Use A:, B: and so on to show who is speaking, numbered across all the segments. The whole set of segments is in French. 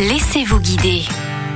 A: Laissez-vous guider.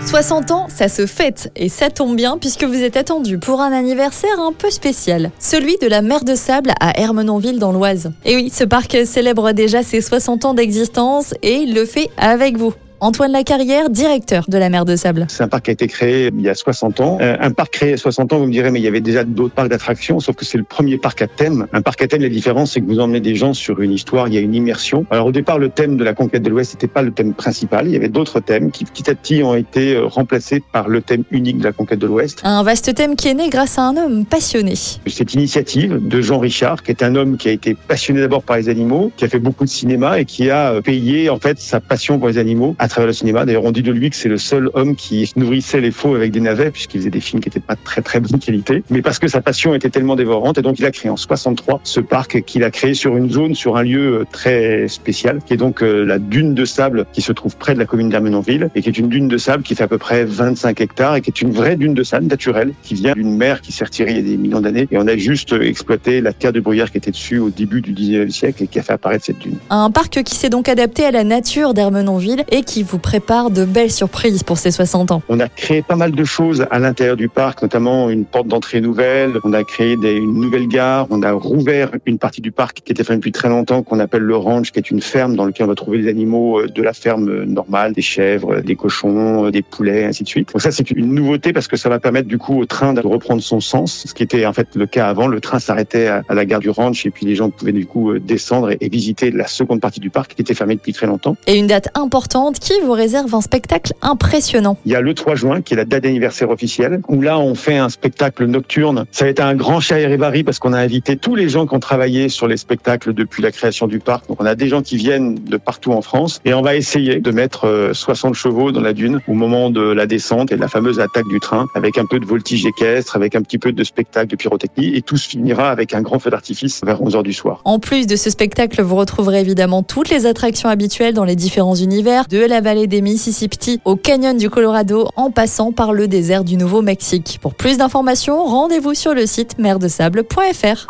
B: 60 ans, ça se fête et ça tombe bien puisque vous êtes attendu pour un anniversaire un peu spécial, celui de la mer de sable à Hermenonville dans l'Oise. Et oui, ce parc célèbre déjà ses 60 ans d'existence et le fait avec vous. Antoine Lacarrière, directeur de la mer de Sable.
C: C'est un parc qui a été créé il y a 60 ans. Euh, un parc créé il y a 60 ans, vous me direz, mais il y avait déjà d'autres parcs d'attractions, sauf que c'est le premier parc à thème. Un parc à thème, la différence, c'est que vous emmenez des gens sur une histoire, il y a une immersion. Alors au départ, le thème de la conquête de l'Ouest n'était pas le thème principal. Il y avait d'autres thèmes qui petit à petit ont été euh, remplacés par le thème unique de la conquête de l'Ouest.
B: Un vaste thème qui est né grâce à un homme passionné.
C: Cette initiative de Jean Richard, qui est un homme qui a été passionné d'abord par les animaux, qui a fait beaucoup de cinéma et qui a euh, payé en fait sa passion pour les animaux à travers le cinéma. D'ailleurs, on dit de lui que c'est le seul homme qui nourrissait les faux avec des navets, puisqu'il faisait des films qui n'étaient pas très très bonne qualité, mais parce que sa passion était tellement dévorante, et donc il a créé en 63 ce parc qu'il a créé sur une zone, sur un lieu euh, très spécial, qui est donc euh, la dune de sable qui se trouve près de la commune d'Armenonville, et qui est une dune de sable qui fait à peu près 25 hectares, et qui est une vraie dune de sable naturelle, qui vient d'une mer qui s'est retirée il y a des millions d'années, et on a juste exploité la terre de bruyère qui était dessus au début du 19e siècle et qui a fait apparaître cette dune.
B: Un parc qui s'est donc adapté à la nature d'Hermenonville et qui vous prépare de belles surprises pour ses 60 ans.
C: On a créé pas mal de choses à l'intérieur du parc, notamment une porte d'entrée nouvelle. On a créé des, une nouvelle gare. On a rouvert une partie du parc qui était fermée depuis très longtemps, qu'on appelle le ranch, qui est une ferme dans laquelle on va trouver les animaux euh, de la ferme euh, normale, des chèvres, des cochons, euh, des poulets, ainsi de suite. Donc ça, c'est une nouveauté parce que ça va permettre du coup au train de reprendre son sens, ce qui était en fait le cas avant. Le train s'arrêtait à, la gare du ranch et puis les gens pouvaient du coup descendre et, et visiter la seconde partie du parc qui était fermée depuis très longtemps.
B: Et une date importante qui vous réserve un spectacle impressionnant.
C: Il y a le 3 juin, qui est la date d'anniversaire officielle, où là, on fait un spectacle nocturne. Ça a été un grand chahirivari parce qu'on a invité tous les gens qui ont travaillé sur les spectacles depuis la création du parc. Donc, on a des gens qui viennent de partout en France et on va essayer de mettre 60 euh, chevaux dans la dune au moment de la descente et de la fameuse attaque du train avec un peu de voltige équestre, avec un petit peu de spectacle de pyrotechnie et tout se finira avec un grand feu d'artifice vers 11 h du soir.
B: En plus de ce spectacle, vous retrouverez évidemment toutes les attractions habituelles dans les différents univers, de la vallée des Mississippi au canyon du Colorado en passant par le désert du Nouveau-Mexique. Pour plus d'informations, rendez-vous sur le site merdesable.fr.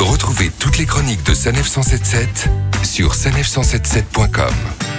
D: Retrouvez toutes les chroniques de Sanef 177 sur sanef177.com.